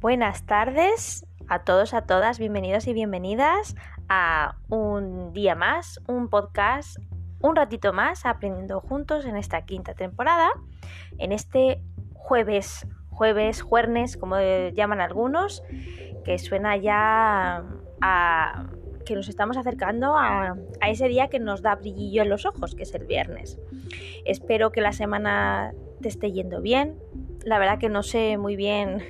Buenas tardes a todos, a todas, bienvenidos y bienvenidas a un día más, un podcast, un ratito más, aprendiendo juntos en esta quinta temporada, en este jueves, jueves, juernes, como llaman algunos, que suena ya a que nos estamos acercando a, ese día que nos da brillillo en los ojos, que es el viernes. Espero que la semana te esté yendo bien. La verdad que no sé muy bien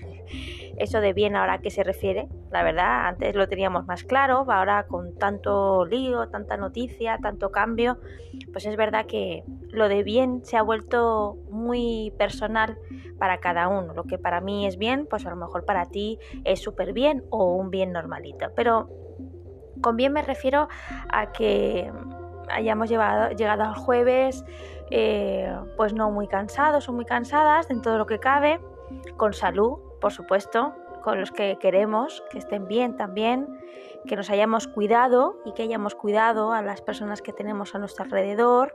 eso de bien ahora a qué se refiere. La verdad, antes lo teníamos más claro, ahora con tanto lío, tanta noticia, tanto cambio, pues es verdad que lo de bien se ha vuelto muy personal para cada uno. Lo que para mí es bien, pues a lo mejor para ti es súper bien o un bien normalito. Pero con bien me refiero a que hayamos llegado al jueves eh, pues no muy cansados o muy cansadas en todo lo que cabe, con salud, por supuesto, con los que queremos, que estén bien también, que nos hayamos cuidado y que hayamos cuidado a las personas que tenemos a nuestro alrededor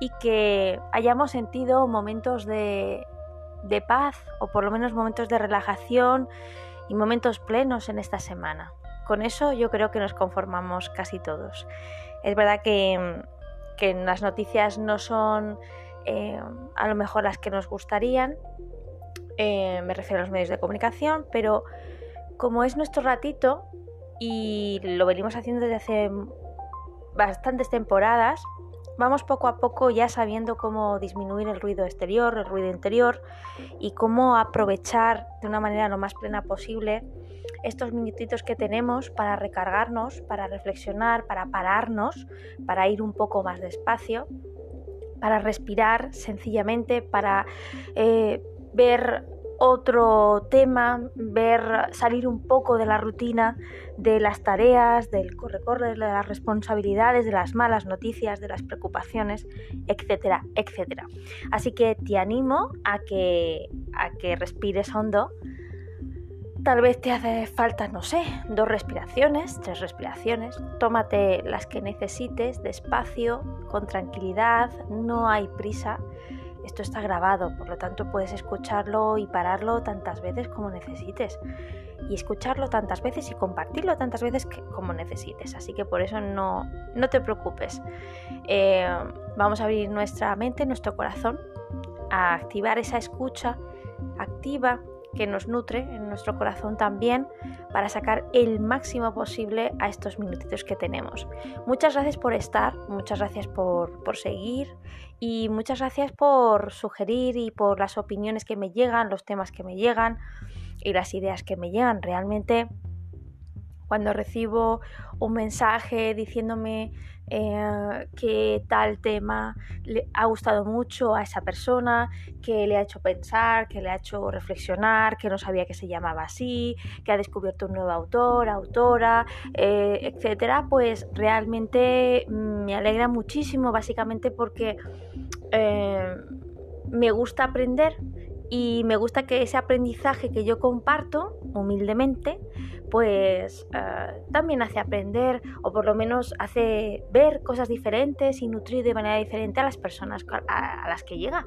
y que hayamos sentido momentos de, de paz o por lo menos momentos de relajación y momentos plenos en esta semana. Con eso yo creo que nos conformamos casi todos. Es verdad que, que las noticias no son eh, a lo mejor las que nos gustarían, eh, me refiero a los medios de comunicación, pero como es nuestro ratito y lo venimos haciendo desde hace bastantes temporadas, vamos poco a poco ya sabiendo cómo disminuir el ruido exterior, el ruido interior y cómo aprovechar de una manera lo más plena posible estos minutitos que tenemos para recargarnos, para reflexionar, para pararnos, para ir un poco más despacio, para respirar sencillamente, para eh, ver otro tema, ver salir un poco de la rutina, de las tareas, del corre-corre, de las responsabilidades, de las malas noticias, de las preocupaciones, etcétera, etcétera. Así que te animo a que, a que respires hondo, Tal vez te hace falta, no sé, dos respiraciones, tres respiraciones. Tómate las que necesites despacio, con tranquilidad, no hay prisa. Esto está grabado, por lo tanto puedes escucharlo y pararlo tantas veces como necesites. Y escucharlo tantas veces y compartirlo tantas veces como necesites. Así que por eso no, no te preocupes. Eh, vamos a abrir nuestra mente, nuestro corazón, a activar esa escucha activa que nos nutre en nuestro corazón también para sacar el máximo posible a estos minutitos que tenemos. Muchas gracias por estar, muchas gracias por, por seguir y muchas gracias por sugerir y por las opiniones que me llegan, los temas que me llegan y las ideas que me llegan. Realmente cuando recibo un mensaje diciéndome eh, que tal tema le ha gustado mucho a esa persona, que le ha hecho pensar, que le ha hecho reflexionar, que no sabía que se llamaba así, que ha descubierto un nuevo autor, autora, eh, etcétera, pues realmente me alegra muchísimo, básicamente porque eh, me gusta aprender y me gusta que ese aprendizaje que yo comparto humildemente pues eh, también hace aprender o por lo menos hace ver cosas diferentes y nutrir de manera diferente a las personas a, las que llega.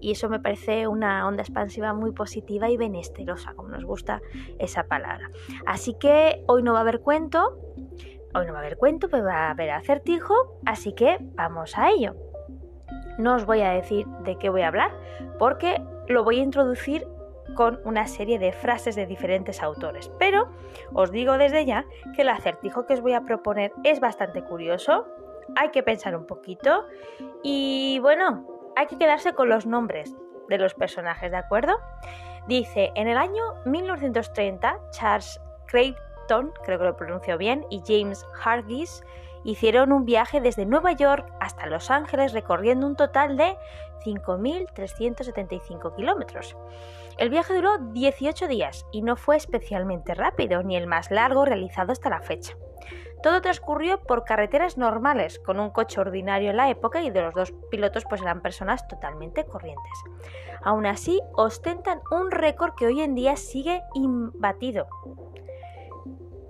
Y eso me parece una onda expansiva muy positiva y benesterosa como nos gusta esa palabra. Así que hoy no va a haber cuento hoy no va a haber cuento pero va a haber acertijo así que vamos a ello. No os voy a decir de qué voy a hablar porque lo voy a introducir con una serie de frases de diferentes autores. Pero os digo desde ya que el acertijo que os voy a proponer es bastante curioso, hay que pensar un poquito y bueno, hay que quedarse con los nombres de los personajes, ¿de acuerdo? Dice, en el año 1930, Charles Creighton, creo que lo pronuncio bien, y James Hargis hicieron un viaje desde Nueva York hasta Los Ángeles recorriendo un total de 5.375 kilómetros. El viaje duró 18 días y no fue especialmente rápido ni el más largo realizado hasta la fecha. Todo transcurrió por carreteras normales, con un coche ordinario en la época y de los dos pilotos pues eran personas totalmente corrientes. Aún así, ostentan un récord que hoy en día sigue imbatido.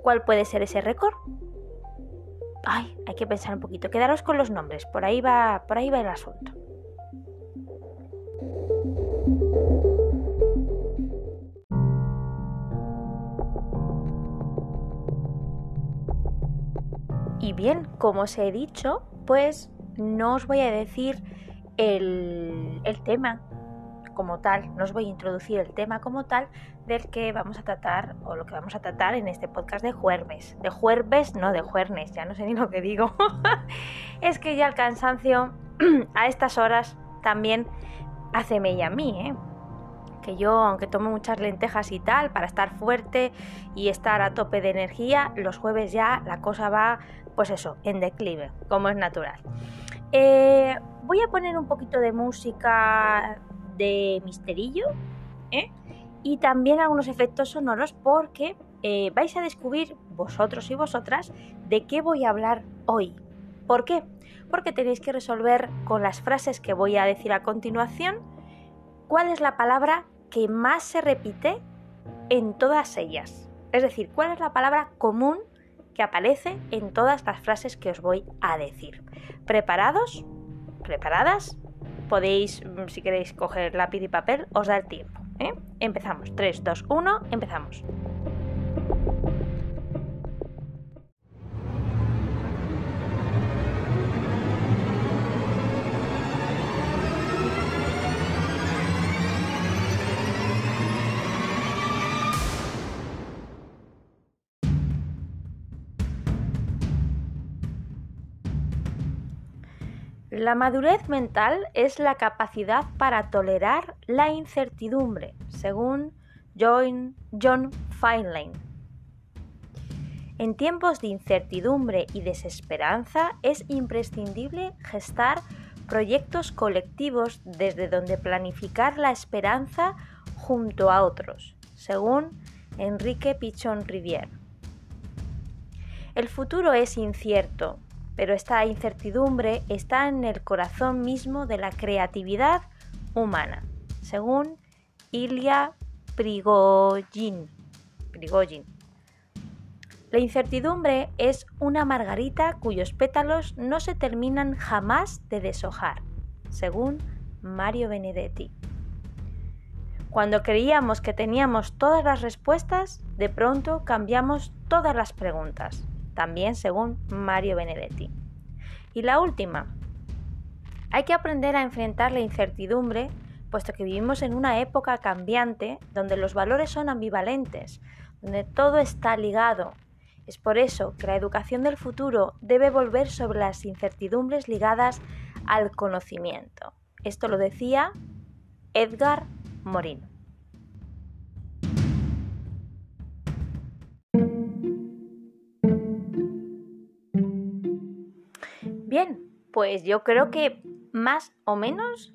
¿Cuál puede ser ese récord? Ay, hay que pensar un poquito. Quedaros con los nombres, por ahí va, por ahí va el asunto. Y bien, como os he dicho, pues no os voy a decir el, el tema como tal, no os voy a introducir el tema como tal del que vamos a tratar o lo que vamos a tratar en este podcast de jueves. De jueves, no de juernes, ya no sé ni lo que digo. es que ya el cansancio a estas horas también hace mella a mí, ¿eh? que yo, aunque tomo muchas lentejas y tal, para estar fuerte y estar a tope de energía, los jueves ya la cosa va, pues eso, en declive, como es natural. Eh, voy a poner un poquito de música de misterillo ¿eh? y también algunos efectos sonoros porque eh, vais a descubrir vosotros y vosotras de qué voy a hablar hoy. ¿Por qué? Porque tenéis que resolver con las frases que voy a decir a continuación cuál es la palabra que más se repite en todas ellas. Es decir, cuál es la palabra común que aparece en todas las frases que os voy a decir. ¿Preparados? ¿Preparadas? Podéis, mm, si queréis coger lápiz y papel, os da el tiempo. ¿eh? Empezamos. 3, 2, 1, empezamos. La madurez mental es la capacidad para tolerar la incertidumbre, según John, John Feinlein. En tiempos de incertidumbre y desesperanza es imprescindible gestar proyectos colectivos desde donde planificar la esperanza junto a otros, según Enrique Pichon Rivière. El futuro es incierto, pero esta incertidumbre está en el corazón mismo de la creatividad humana, según Ilya Prigogine. La incertidumbre es una margarita cuyos pétalos no se terminan jamás de deshojar, según Mario Benedetti. Cuando creíamos que teníamos todas las respuestas, de pronto cambiamos todas las preguntas también según Mario Benedetti. Y la última, hay que aprender a enfrentar la incertidumbre, puesto que vivimos en una época cambiante donde los valores son ambivalentes, donde todo está ligado. Es por eso que la educación del futuro debe volver sobre las incertidumbres ligadas al conocimiento. Esto lo decía Edgar Morin. Bien, pues yo creo que más o menos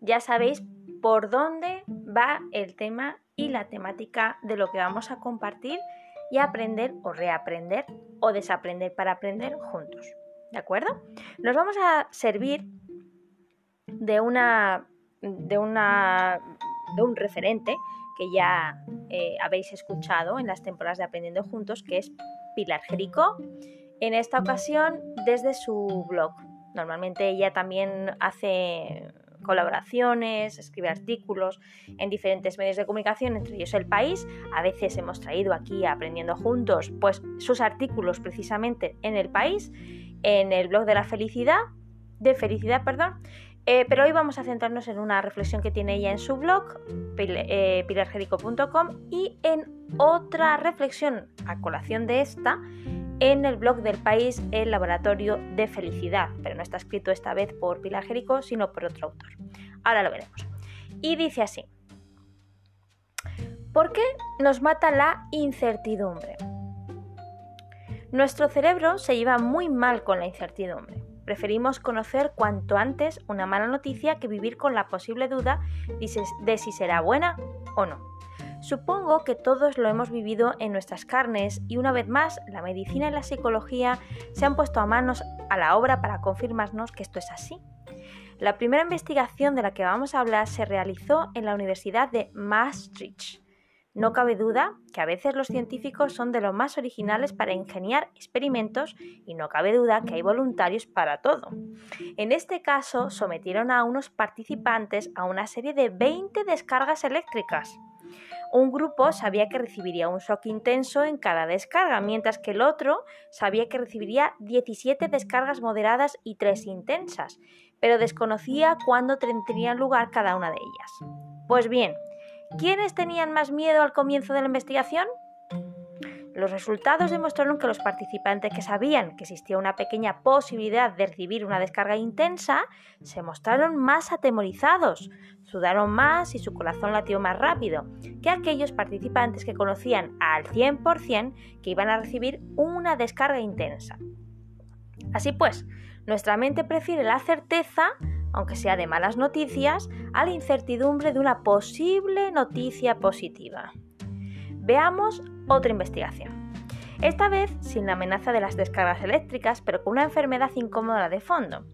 ya sabéis por dónde va el tema y la temática de lo que vamos a compartir y aprender o reaprender o desaprender para aprender juntos. ¿De acuerdo? Nos vamos a servir de una de un referente que ya eh, habéis escuchado en las temporadas de Aprendiendo Juntos, que es Pilar Jerico en esta ocasión desde su blog. Normalmente ella también hace colaboraciones, escribe artículos en diferentes medios de comunicación, entre ellos El País. A veces hemos traído aquí Aprendiendo Juntos pues sus artículos precisamente en El País, en el blog de la felicidad, de felicidad, perdón. Eh, pero hoy vamos a centrarnos en una reflexión que tiene ella en su blog, eh, pilargerico.com, y en otra reflexión a colación de esta en el blog del país El Laboratorio de Felicidad, pero no está escrito esta vez por Pilar Jerico, sino por otro autor. Ahora lo veremos. Y dice así, ¿por qué nos mata la incertidumbre? Nuestro cerebro se lleva muy mal con la incertidumbre. Preferimos conocer cuanto antes una mala noticia que vivir con la posible duda de si será buena o no. Supongo que todos lo hemos vivido en nuestras carnes y una vez más la medicina y la psicología se han puesto a manos a la obra para confirmarnos que esto es así. La primera investigación de la que vamos a hablar se realizó en la Universidad de Maastricht. No cabe duda que a veces los científicos son de los más originales para ingeniar experimentos y no cabe duda que hay voluntarios para todo. En este caso, sometieron a unos participantes a una serie de 20 descargas eléctricas Un grupo sabía que recibiría un shock intenso en cada descarga, mientras que el otro sabía que recibiría 17 descargas moderadas y 3 intensas, pero desconocía cuándo tendrían lugar cada una de ellas. Pues bien, ¿quiénes tenían más miedo al comienzo de la investigación? Los resultados demostraron que los participantes que sabían que existía una pequeña posibilidad de recibir una descarga intensa se mostraron más atemorizados, sudaron más y su corazón latió más rápido que aquellos participantes que conocían al 100% que iban a recibir una descarga intensa. Así pues, nuestra mente prefiere la certeza, aunque sea de malas noticias, a la incertidumbre de una posible noticia positiva. Veamos otra investigación. Esta vez sin la amenaza de las descargas eléctricas, pero con una enfermedad incómoda de fondo.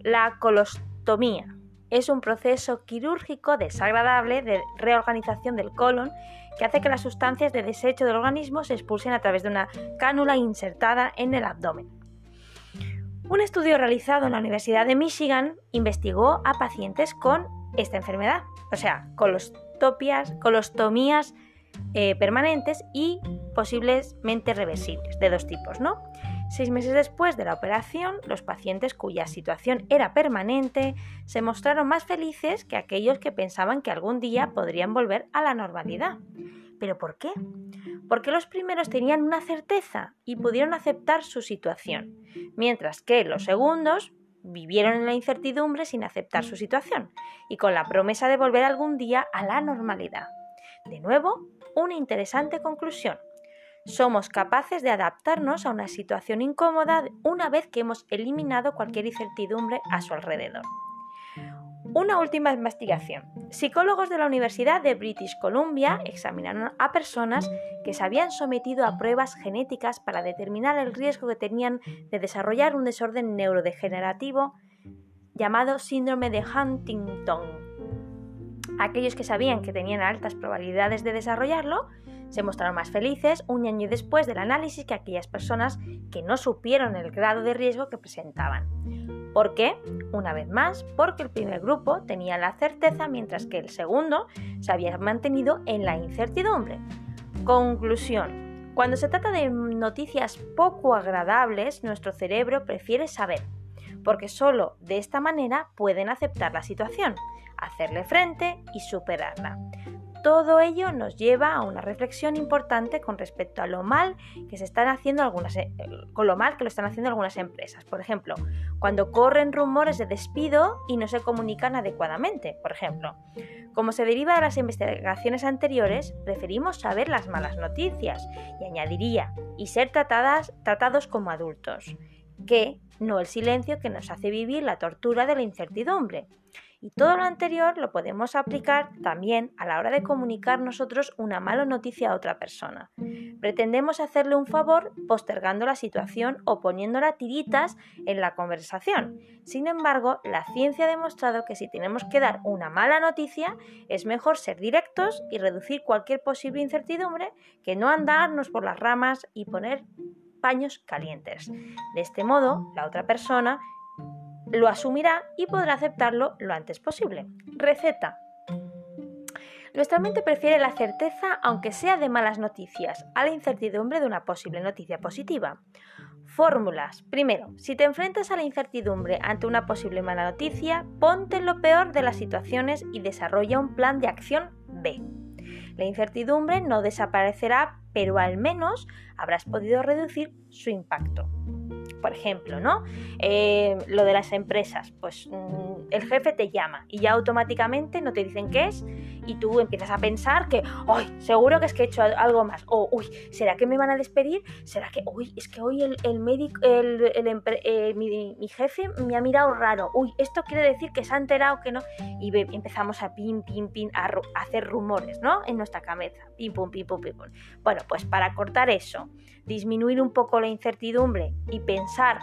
La colostomía es un proceso quirúrgico desagradable de reorganización del colon que hace que las sustancias de desecho del organismo se expulsen a través de una cánula insertada en el abdomen. Un estudio realizado en la Universidad de Michigan investigó a pacientes con esta enfermedad, o sea, colostomías eh, permanentes y posiblemente reversibles, de dos tipos, ¿no? Seis meses después de la operación, los pacientes cuya situación era permanente se mostraron más felices que aquellos que pensaban que algún día podrían volver a la normalidad. ¿Pero por qué? Porque los primeros tenían una certeza y pudieron aceptar su situación, mientras que los segundos vivieron en la incertidumbre sin aceptar su situación y con la promesa de volver algún día a la normalidad. De nuevo, una interesante conclusión. Somos capaces de adaptarnos a una situación incómoda una vez que hemos eliminado cualquier incertidumbre a su alrededor. Una última investigación. Psicólogos de la Universidad de British Columbia examinaron a personas que se habían sometido a pruebas genéticas para determinar el riesgo que tenían de desarrollar un desorden neurodegenerativo llamado síndrome de Huntington Aquellos que sabían que tenían altas probabilidades de desarrollarlo se mostraron más felices un año después del análisis que aquellas personas que no supieron el grado de riesgo que presentaban. ¿Por qué? Una vez más, porque el primer grupo tenía la certeza mientras que el segundo se había mantenido en la incertidumbre. Conclusión. Cuando se trata de noticias poco agradables, nuestro cerebro prefiere saber, porque solo de esta manera pueden aceptar la situación hacerle frente y superarla. Todo ello nos lleva a una reflexión importante con respecto a lo mal que se están haciendo algunas eh, con lo mal que lo están haciendo algunas empresas. Por ejemplo, cuando corren rumores de despido y no se comunican adecuadamente, por ejemplo. Como se deriva de las investigaciones anteriores, preferimos saber las malas noticias y añadiría y ser tratadas, tratados como adultos, que no el silencio que nos hace vivir la tortura de la incertidumbre. Y todo lo anterior lo podemos aplicar también a la hora de comunicar nosotros una mala noticia a otra persona. Pretendemos hacerle un favor postergando la situación o poniéndola tiritas en la conversación. Sin embargo, la ciencia ha demostrado que si tenemos que dar una mala noticia, es mejor ser directos y reducir cualquier posible incertidumbre que no andarnos por las ramas y poner paños calientes. De este modo, la otra persona lo asumirá y podrá aceptarlo lo antes posible. Receta. Nuestra mente prefiere la certeza, aunque sea de malas noticias, a la incertidumbre de una posible noticia positiva. Fórmulas. Primero, si te enfrentas a la incertidumbre ante una posible mala noticia, ponte en lo peor de las situaciones y desarrolla un plan de acción B. La incertidumbre no desaparecerá, pero al menos habrás podido reducir su impacto por ejemplo, ¿no? Eh, lo de las empresas, pues mm, el jefe te llama y ya automáticamente no te dicen qué es y tú empiezas a pensar que, ¡ay! Seguro que es que he hecho algo más. O, uy, ¿será que me van a despedir? ¿Será que, uy, es que hoy el, médico, el, eh, mi, jefe me ha mirado raro. Uy, esto quiere decir que se ha enterado que no. Y empezamos a pin, pin, pin, a, hacer rumores, ¿no? En nuestra cabeza. Pim, pum, pim, pum, pim, pum. Bueno, pues para cortar eso, disminuir un poco la incertidumbre y pensar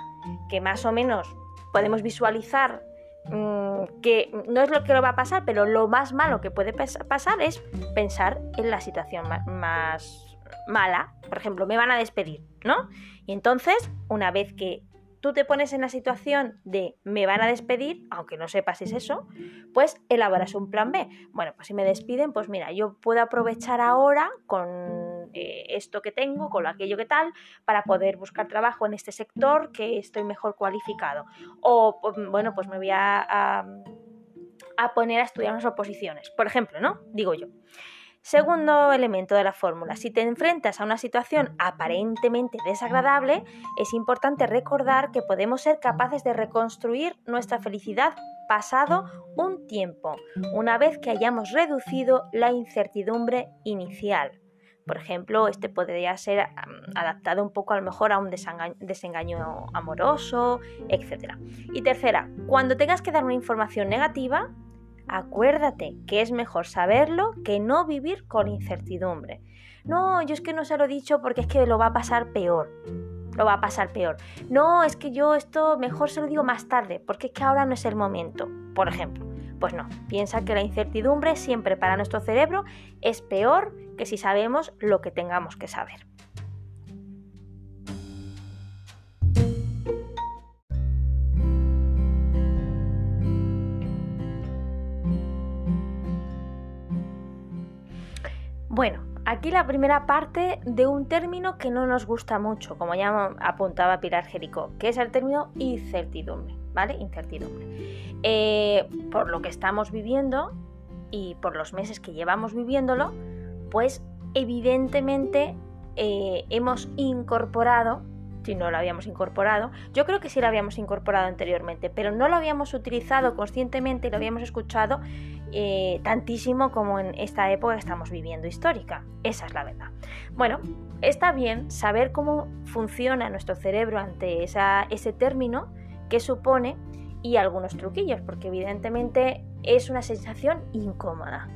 que más o menos podemos visualizar mm, que no es lo que va a pasar, pero lo más malo que puede pasar es pensar en la situación más mala. Por ejemplo, me van a despedir, ¿no? Y entonces, una vez que tú te pones en la situación de me van a despedir, aunque no sepas si es eso, pues elaboras un plan B. Bueno, pues si me despiden, pues mira, yo puedo aprovechar ahora con eh, esto que tengo, con aquello que tal, para poder buscar trabajo en este sector que estoy mejor cualificado. O, pues, bueno, pues me voy a, a poner a estudiar unas oposiciones, por ejemplo, ¿no? Digo yo. Segundo elemento de la fórmula, si te enfrentas a una situación aparentemente desagradable, es importante recordar que podemos ser capaces de reconstruir nuestra felicidad pasado un tiempo, una vez que hayamos reducido la incertidumbre inicial. Por ejemplo, este podría ser adaptado un poco a lo mejor a un desengaño amoroso, etc. Y tercera, cuando tengas que dar una información negativa, Acuérdate que es mejor saberlo que no vivir con incertidumbre. No, yo es que no se lo he dicho porque es que lo va a pasar peor. Lo va a pasar peor. No, es que yo esto mejor se lo digo más tarde porque es que ahora no es el momento. Por ejemplo. Pues no, piensa que la incertidumbre siempre para nuestro cerebro es peor que si sabemos lo que tengamos que saber. Bueno, aquí la primera parte de un término que no nos gusta mucho, como ya apuntaba Pilar Jericó, que es el término incertidumbre, ¿vale? Incertidumbre. Eh, por lo que estamos viviendo y por los meses que llevamos viviéndolo, pues evidentemente eh, hemos incorporado si no lo habíamos incorporado. Yo creo que sí lo habíamos incorporado anteriormente, pero no lo habíamos utilizado conscientemente lo habíamos escuchado eh, tantísimo como en esta época que estamos viviendo histórica. Esa es la verdad. Bueno, está bien saber cómo funciona nuestro cerebro ante ese término que supone y algunos truquillos, porque evidentemente es una sensación incómoda.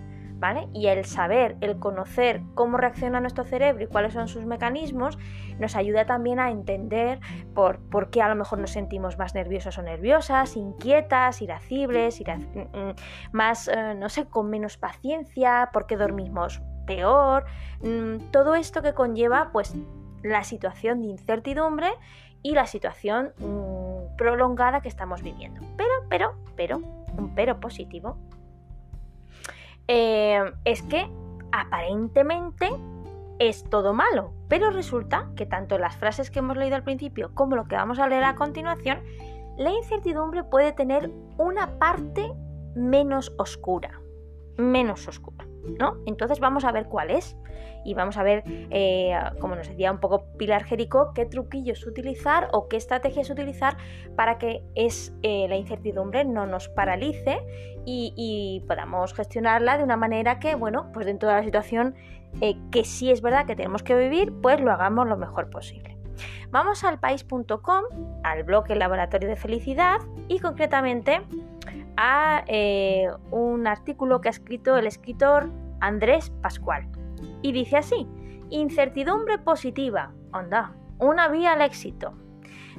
Y el saber, el conocer cómo reacciona nuestro cerebro y cuáles son sus mecanismos, nos ayuda también a entender por, por qué a lo mejor nos sentimos más nerviosos o nerviosas, inquietas, irascibles, mm, mm, más, eh, no sé, con menos paciencia, por qué dormimos peor, mm, todo esto que conlleva pues la situación de incertidumbre y la situación prolongada que estamos viviendo. Pero, pero, pero, un pero positivo eh, es que aparentemente es todo malo, pero resulta que tanto las frases que hemos leído al principio como lo que vamos a leer a continuación, la incertidumbre puede tener una parte menos oscura, menos oscura, ¿no? Entonces vamos a ver cuál es y vamos a ver, eh, como nos decía un poco Pilar Jericó, qué truquillos utilizar o qué estrategias utilizar para que es, eh, la incertidumbre no nos paralice y, podamos gestionarla de una manera que, bueno, pues dentro de la situación eh, que sí es verdad que tenemos que vivir, pues lo hagamos lo mejor posible. Vamos al país.com, al blog El Laboratorio de Felicidad y concretamente a un artículo que ha escrito el escritor Andrés Pascual. Y dice así, incertidumbre positiva, anda, una vía al éxito.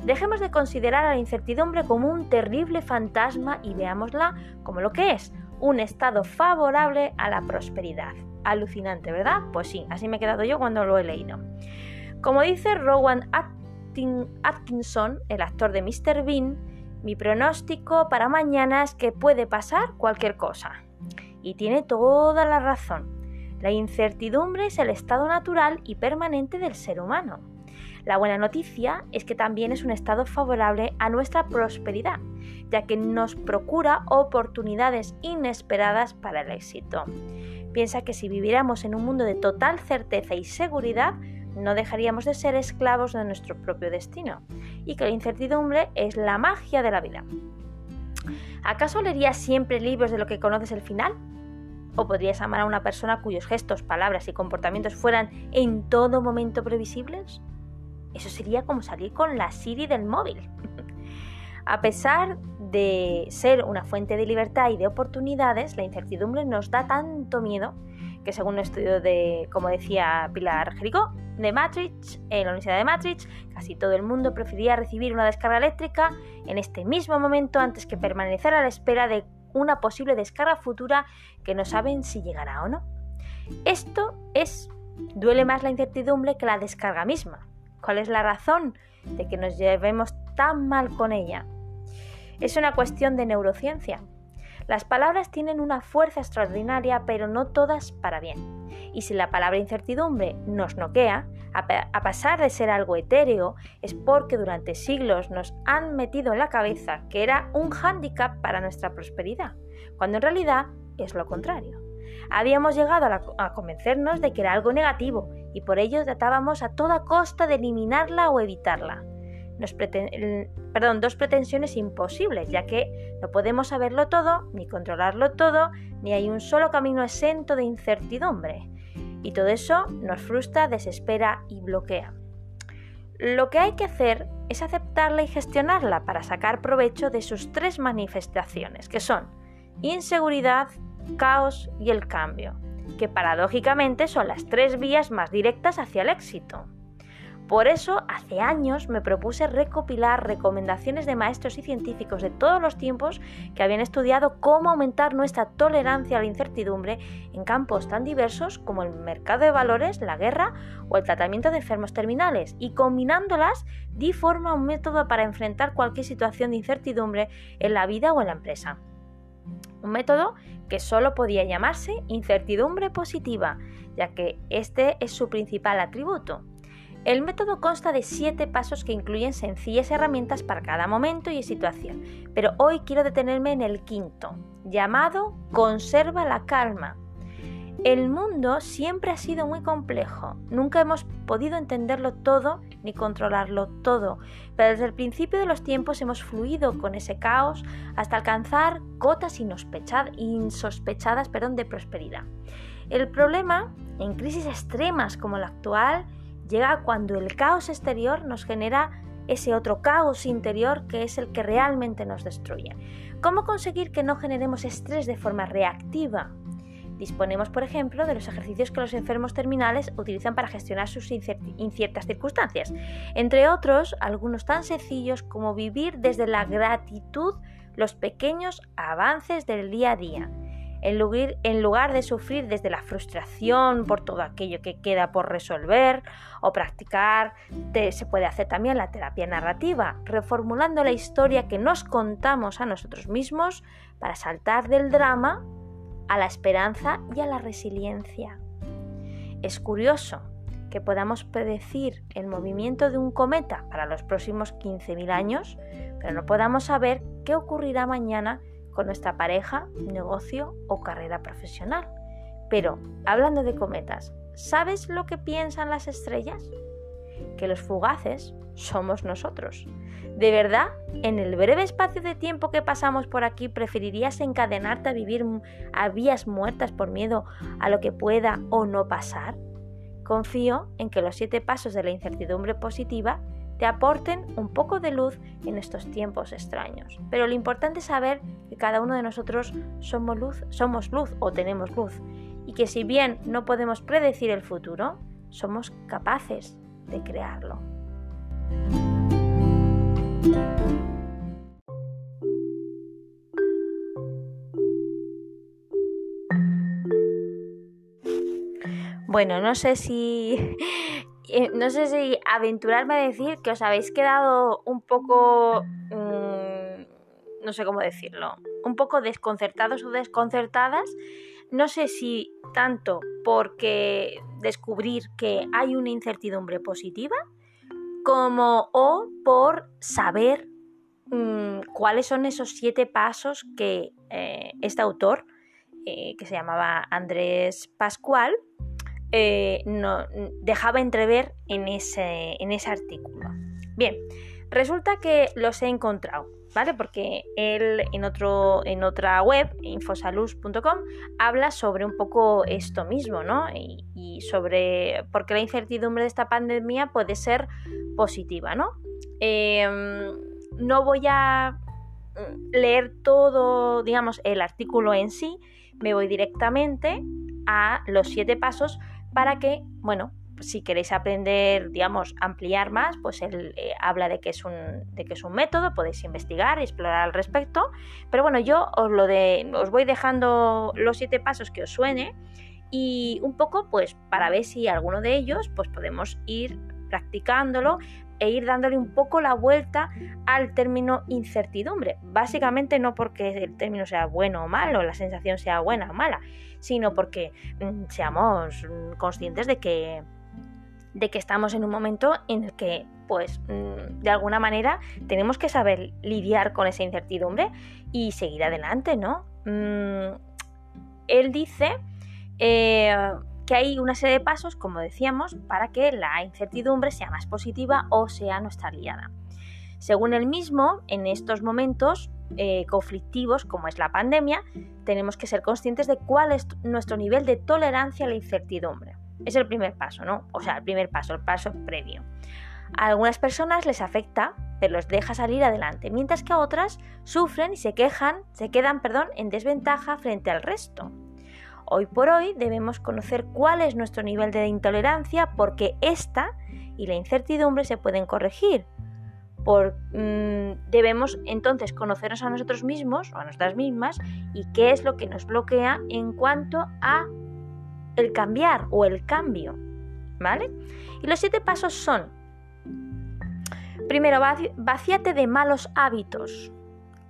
Dejemos de considerar a la incertidumbre como un terrible fantasma y veámosla como lo que es, un estado favorable a la prosperidad. Alucinante, ¿verdad? Pues sí, así me he quedado yo cuando lo he leído. Como dice Rowan Atkinson, el actor de Mr. Bean, mi pronóstico para mañana es que puede pasar cualquier cosa. Y tiene toda la razón. La incertidumbre es el estado natural y permanente del ser humano. La buena noticia es que también es un estado favorable a nuestra prosperidad, ya que nos procura oportunidades inesperadas para el éxito. Piensa que si viviéramos en un mundo de total certeza y seguridad, no dejaríamos de ser esclavos de nuestro propio destino, y que la incertidumbre es la magia de la vida. ¿Acaso leerías siempre libros de lo que conoces el final? ¿O podrías amar a una persona cuyos gestos, palabras y comportamientos fueran en todo momento previsibles? Eso sería como salir con la Siri del móvil. a pesar de ser una fuente de libertad y de oportunidades, la incertidumbre nos da tanto miedo que según un estudio de, como decía Pilar Jericó, de Matrix, en la Universidad de Matrix, casi todo el mundo preferiría recibir una descarga eléctrica en este mismo momento antes que permanecer a la espera de una posible descarga futura que no saben si llegará o no. Esto es, duele más la incertidumbre que la descarga misma. ¿Cuál es la razón de que nos llevemos tan mal con ella. Es una cuestión de neurociencia. Las palabras tienen una fuerza extraordinaria, pero no todas para bien. Y si la palabra incertidumbre nos noquea, a pesar de ser algo etéreo, es porque durante siglos nos han metido en la cabeza que era un hándicap para nuestra prosperidad, cuando en realidad es lo contrario. Habíamos llegado a, convencernos de que era algo negativo y por ello tratábamos a toda costa de eliminarla o evitarla. Dos pretensiones imposibles, ya que no podemos saberlo todo, ni controlarlo todo, ni hay un solo camino exento de incertidumbre. Y todo eso nos frustra, desespera y bloquea. Lo que hay que hacer es aceptarla y gestionarla para sacar provecho de sus tres manifestaciones, que son inseguridad, caos y el cambio, que paradójicamente son las tres vías más directas hacia el éxito. Por eso, hace años me propuse recopilar recomendaciones de maestros y científicos de todos los tiempos que habían estudiado cómo aumentar nuestra tolerancia a la incertidumbre en campos tan diversos como el mercado de valores, la guerra o el tratamiento de enfermos terminales, y combinándolas di forma a un método para enfrentar cualquier situación de incertidumbre en la vida o en la empresa. Un método que solo podía llamarse incertidumbre positiva, ya que este es su principal atributo. El método consta de siete pasos que incluyen sencillas herramientas para cada momento y situación, pero hoy quiero detenerme en el quinto, llamado Conserva la calma. El mundo siempre ha sido muy complejo, nunca hemos podido entenderlo todo ni controlarlo todo, pero desde el principio de los tiempos hemos fluido con ese caos hasta alcanzar cotas insospechadas de prosperidad. El problema, en crisis extremas como la actual, llega cuando el caos exterior nos genera ese otro caos interior que es el que realmente nos destruye. ¿Cómo conseguir que no generemos estrés de forma reactiva? Disponemos, por ejemplo, de los ejercicios que los enfermos terminales utilizan para gestionar sus inciertas circunstancias, entre otros algunos tan sencillos como vivir desde la gratitud los pequeños avances del día a día, en lugar, de sufrir desde la frustración por todo aquello que queda por resolver o practicar, se puede hacer también la terapia narrativa, reformulando la historia que nos contamos a nosotros mismos para saltar del drama a la esperanza y a la resiliencia. Es curioso que podamos predecir el movimiento de un cometa para los próximos 15.000 años, pero no podamos saber qué ocurrirá mañana con nuestra pareja, negocio o carrera profesional. Pero, hablando de cometas, ¿sabes lo que piensan las estrellas? Que los fugaces somos nosotros. ¿De verdad, en el breve espacio de tiempo que pasamos por aquí, preferirías encadenarte a vivir a vías muertas por miedo a lo que pueda o no pasar? Confío en que los siete pasos de la incertidumbre positiva te aporten un poco de luz en estos tiempos extraños. Pero lo importante es saber que cada uno de nosotros somos luz, somos luz o tenemos luz y que si bien no podemos predecir el futuro, somos capaces de crearlo. Bueno, no sé si eh, no sé si aventurarme a decir que os habéis quedado un poco mm, no sé cómo decirlo, un poco desconcertados o desconcertadas. No sé si tanto porque descubrir que hay una incertidumbre positiva como o por saber mm, cuáles son esos siete pasos que eh, este autor, eh, que se llamaba Andrés Pascual, eh, no, dejaba entrever en ese, en ese artículo. Bien, resulta que los he encontrado. ¿Vale? Porque él en, otro, en otra web, infosalus.com, habla sobre un poco esto mismo, ¿no? Y, sobre por qué la incertidumbre de esta pandemia puede ser positiva, ¿no? Em, no voy a mm, leer todo, digamos, el artículo en sí, me voy directamente a los siete pasos para que, bueno, si queréis aprender, digamos, ampliar más, pues él eh, habla de que, es un, de que es un método, podéis investigar explorar al respecto. Pero bueno, yo os, lo de, os voy dejando los siete pasos que os suene y un poco, pues, para ver si alguno de ellos, pues podemos ir practicándolo e ir dándole un poco la vuelta al término incertidumbre. Básicamente no porque el término sea bueno o malo, la sensación sea buena o mala, sino porque mm, seamos mm, conscientes de que de que estamos en un momento en el que, pues, mm, de alguna manera tenemos que saber lidiar con esa incertidumbre y seguir adelante, ¿no? él dice eh, que hay una serie de pasos, como decíamos, para que la incertidumbre sea más positiva o sea nuestra aliada. Según él mismo, en estos momentos eh, conflictivos, como es la pandemia, tenemos que ser conscientes de cuál es nuestro nivel de tolerancia a la incertidumbre. Es el primer paso, ¿no? O sea, el primer paso, el paso previo. A algunas personas les afecta, pero los deja salir adelante, mientras que a otras sufren y se quejan, se quedan, perdón, en desventaja frente al resto. Hoy por hoy debemos conocer cuál es nuestro nivel de intolerancia porque esta y la incertidumbre se pueden corregir. Mm, debemos entonces conocernos a nosotros mismos o a nuestras mismas y qué es lo que nos bloquea en cuanto a el cambiar o el cambio. ¿Vale? Y los siete pasos son, primero, vacíate de malos hábitos.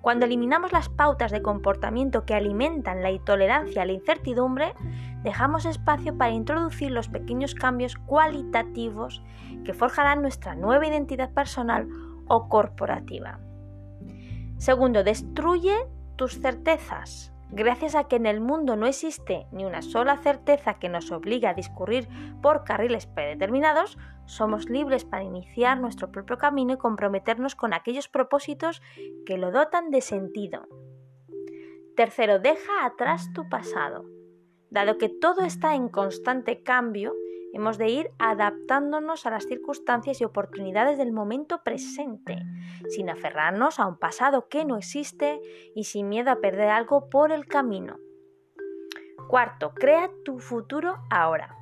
Cuando eliminamos las pautas de comportamiento que alimentan la intolerancia a la incertidumbre, dejamos espacio para introducir los pequeños cambios cualitativos que forjarán nuestra nueva identidad personal o corporativa. Segundo, destruye tus certezas. Gracias a que en el mundo no existe ni una sola certeza que nos obligue a discurrir por carriles predeterminados, somos libres para iniciar nuestro propio camino y comprometernos con aquellos propósitos que lo dotan de sentido. Tercero, deja atrás tu pasado. Dado que todo está en constante cambio, hemos de ir adaptándonos a las circunstancias y oportunidades del momento presente, sin aferrarnos a un pasado que no existe y sin miedo a perder algo por el camino. Cuarto, crea tu futuro ahora.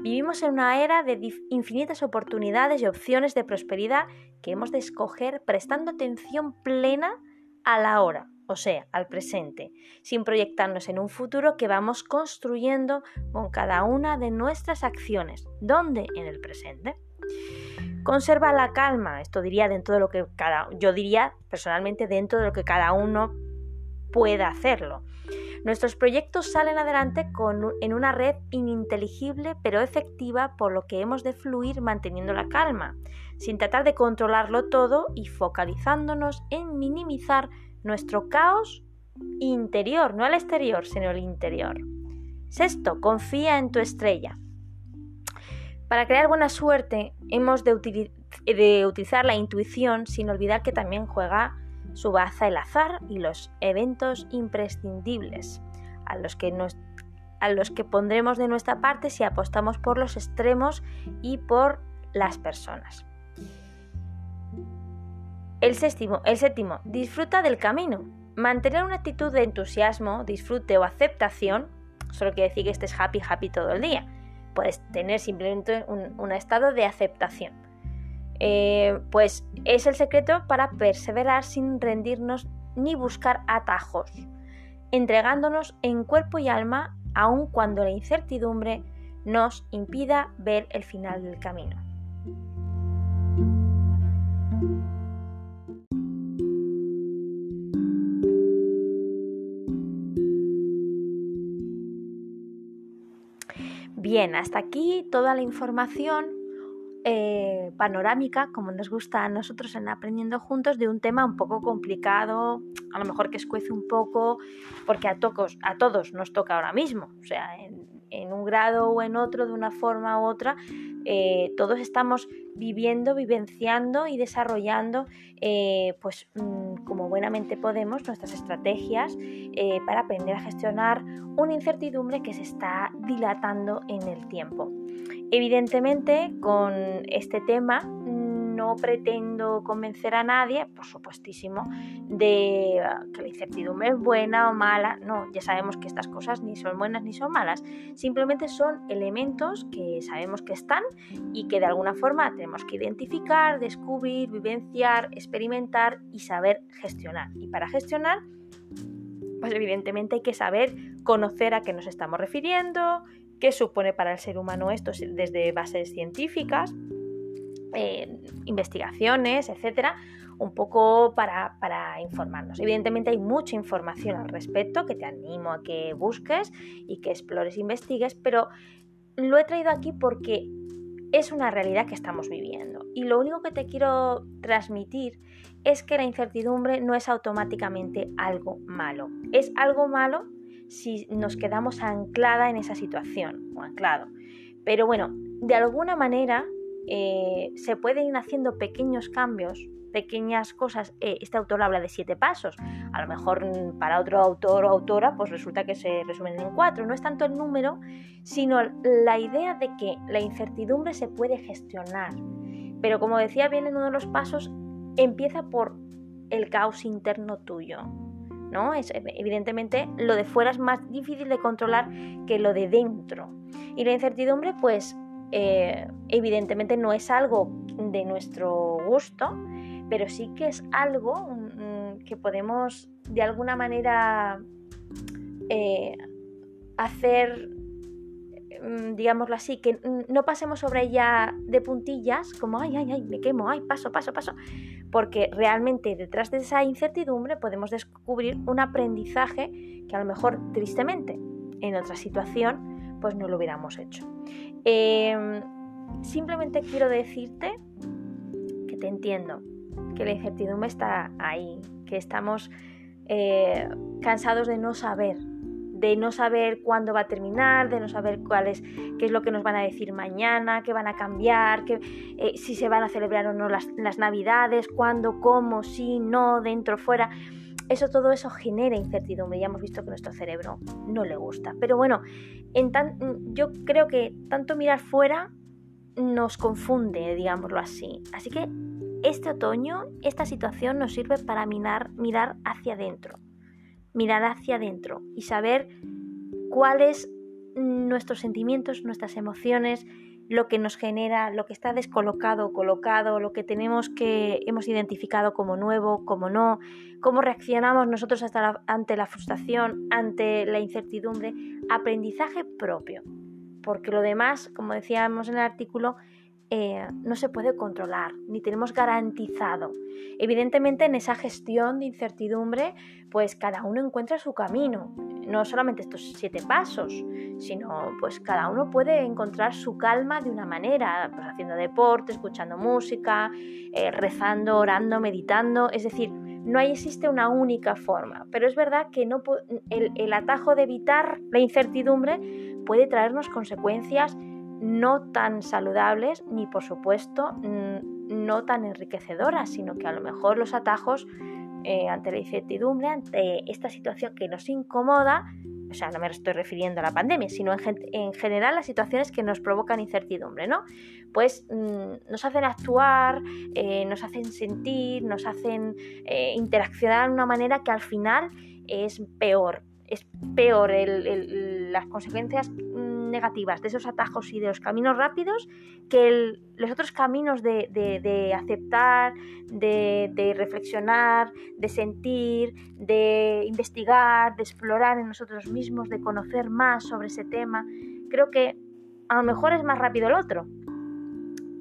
Vivimos en una era de infinitas oportunidades y opciones de prosperidad que hemos de escoger prestando atención plena a la hora o sea, al presente, sin proyectarnos en un futuro que vamos construyendo con cada una de nuestras acciones. ¿Dónde? En el presente. Conserva la calma, esto diría dentro de lo que cada yo diría personalmente dentro de lo que cada uno pueda hacerlo. Nuestros proyectos salen adelante con, en una red ininteligible pero efectiva por lo que hemos de fluir manteniendo la calma, sin tratar de controlarlo todo y focalizándonos en minimizar nuestro caos interior, no al exterior, sino al interior. Sexto, confía en tu estrella. Para crear buena suerte hemos de, utilizar la intuición sin olvidar que también juega su baza el azar y los eventos imprescindibles, a los que a los que pondremos de nuestra parte si apostamos por los extremos y por las personas. El séptimo, el séptimo, disfruta del camino. Mantener una actitud de entusiasmo, disfrute o aceptación, solo quiere decir que estés happy, happy todo el día. Puedes tener simplemente un, estado de aceptación. Eh, pues es el secreto para perseverar sin rendirnos ni buscar atajos, entregándonos en cuerpo y alma aun cuando la incertidumbre nos impida ver el final del camino. Bien, hasta aquí toda la información eh, panorámica, como nos gusta a nosotros en Aprendiendo Juntos, de un tema un poco complicado, a lo mejor que escuece un poco, porque a, tocos, a todos nos toca ahora mismo, o sea, en, un grado o en otro, de una forma u otra, eh, todos estamos viviendo, vivenciando y desarrollando, eh, pues buenamente podemos, nuestras estrategias eh, para aprender a gestionar una incertidumbre que se está dilatando en el tiempo. Evidentemente, con este tema no pretendo convencer a nadie, por supuestísimo, de ah, que la incertidumbre es buena o mala. No, ya sabemos que estas cosas ni son buenas ni son malas. Simplemente son elementos que sabemos que están y que de alguna forma tenemos que identificar, descubrir, vivenciar, experimentar y saber gestionar. Y para gestionar, pues evidentemente hay que saber conocer a qué nos estamos refiriendo, qué supone para el ser humano esto desde bases científicas investigaciones, etcétera, un poco para, para, informarnos. Evidentemente hay mucha información al respecto que te animo a que busques y que explores e investigues, pero lo he traído aquí porque es una realidad que estamos viviendo. Y lo único que te quiero transmitir es que la incertidumbre no es automáticamente algo malo. Es algo malo si nos quedamos anclada en esa situación o anclado. Pero bueno, de alguna manera eh, se pueden ir haciendo pequeños cambios, pequeñas cosas. Eh, este autor habla de siete pasos. A lo mejor mm, para otro autor o autora, pues resulta que se resumen en cuatro. No es tanto el número, sino la idea de que la incertidumbre se puede gestionar. Pero como decía bien en uno de los pasos, empieza por el caos interno tuyo. ¿no? Es, evidentemente lo de fuera es más difícil de controlar que lo de dentro. Y la incertidumbre, pues eh, evidentemente no es algo de nuestro gusto, pero sí que es algo mm, que podemos de alguna manera eh, hacer Mm, digámoslo así, que no pasemos sobre ella de puntillas, como, ay, ay, ay, me quemo, ay, paso, paso, paso, porque realmente detrás de esa incertidumbre podemos descubrir un aprendizaje que a lo mejor, tristemente, en otra situación, pues no lo hubiéramos hecho. Em, simplemente quiero decirte que te entiendo, que la incertidumbre está ahí, que estamos eh, cansados de no saber de no saber cuándo va a terminar, de no saber cuál es, qué es lo que nos van a decir mañana, qué van a cambiar, eh, si se van a celebrar o no las, navidades, cuándo, cómo, si, no, dentro, fuera. Eso, todo eso genera incertidumbre. Ya hemos visto que nuestro cerebro no le gusta. Pero bueno, yo creo que tanto mirar fuera nos confunde, digámoslo así. Así que este otoño, esta situación nos sirve para mirar, mirar hacia adentro mirar hacia adentro y saber cuáles nuestros sentimientos, nuestras emociones, lo que nos genera, lo que está descolocado o colocado, lo que tenemos que hemos identificado como nuevo, como no, cómo reaccionamos nosotros hasta ante la frustración, ante la incertidumbre, aprendizaje propio. Porque lo demás, como decíamos en el artículo, eh, no se puede controlar, ni tenemos garantizado. Evidentemente en esa gestión de incertidumbre, pues cada uno encuentra su camino. No solamente estos siete pasos, sino pues cada uno puede encontrar su calma de una manera, pues haciendo deporte, escuchando música, eh, rezando, orando, meditando. Es decir, no existe una única forma, pero es verdad que no, el, el atajo de evitar la incertidumbre puede traernos consecuencias no tan saludables ni por supuesto no tan enriquecedoras, sino que a lo mejor los atajos eh, ante la incertidumbre, ante esta situación que nos incomoda, o sea, no me estoy refiriendo a la pandemia, sino en, general las situaciones que nos provocan incertidumbre, ¿no? Pues mm, nos hacen actuar, eh, nos hacen sentir, nos hacen eh, interaccionar de una manera que al final es peor, es peor las consecuencias negativas de esos atajos y de los caminos rápidos que los otros caminos de, aceptar, de, reflexionar, de sentir, de investigar, de explorar en nosotros mismos, de conocer más sobre ese tema. Creo que a lo mejor es más rápido el otro.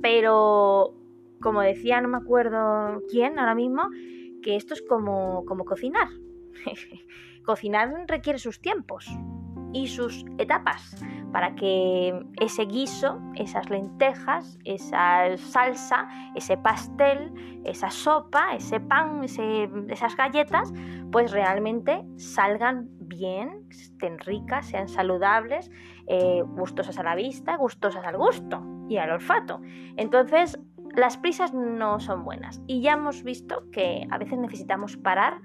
Pero, como decía, no me acuerdo quién ahora mismo, que esto es como, como cocinar. cocinar requiere sus tiempos y sus etapas para que ese guiso, esas lentejas, esa salsa, ese pastel, esa sopa, ese pan, esas galletas, pues realmente salgan bien, estén ricas, sean saludables, eh, gustosas a la vista, gustosas al gusto y al olfato. Entonces, las prisas no son buenas y ya hemos visto que a veces necesitamos parar.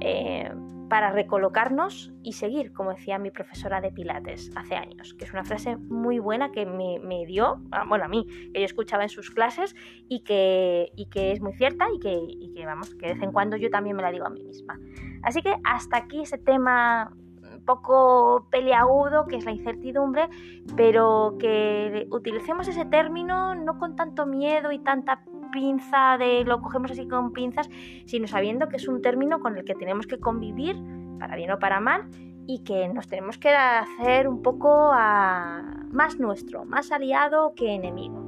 Eh, para recolocarnos y seguir, como decía mi profesora de Pilates hace años, que es una frase muy buena que me, dio, ah, bueno, a mí, que yo escuchaba en sus clases y que, es muy cierta y que, y que, vamos, que de vez en cuando yo también me la digo a mí misma. Así que hasta aquí ese tema poco peleagudo que es la incertidumbre, pero que utilicemos ese término no con tanto miedo y tanta pinza de lo cogemos así con pinzas, sino sabiendo que es un término con el que tenemos que convivir, para bien o para mal, y que nos tenemos que hacer un poco más nuestro, más aliado que enemigo.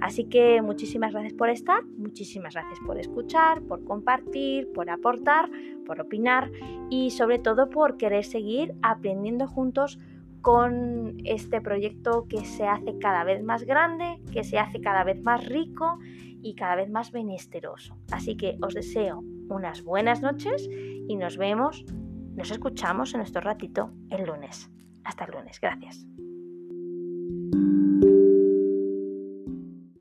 Así que muchísimas gracias por estar, muchísimas gracias por escuchar, por compartir, por aportar, por opinar y sobre todo por querer seguir aprendiendo juntos con este proyecto que se hace cada vez más grande, que se hace cada vez más rico y cada vez más benesteroso. Así que os deseo unas buenas noches y nos vemos, nos escuchamos en nuestro ratito el lunes. Hasta el lunes. Gracias.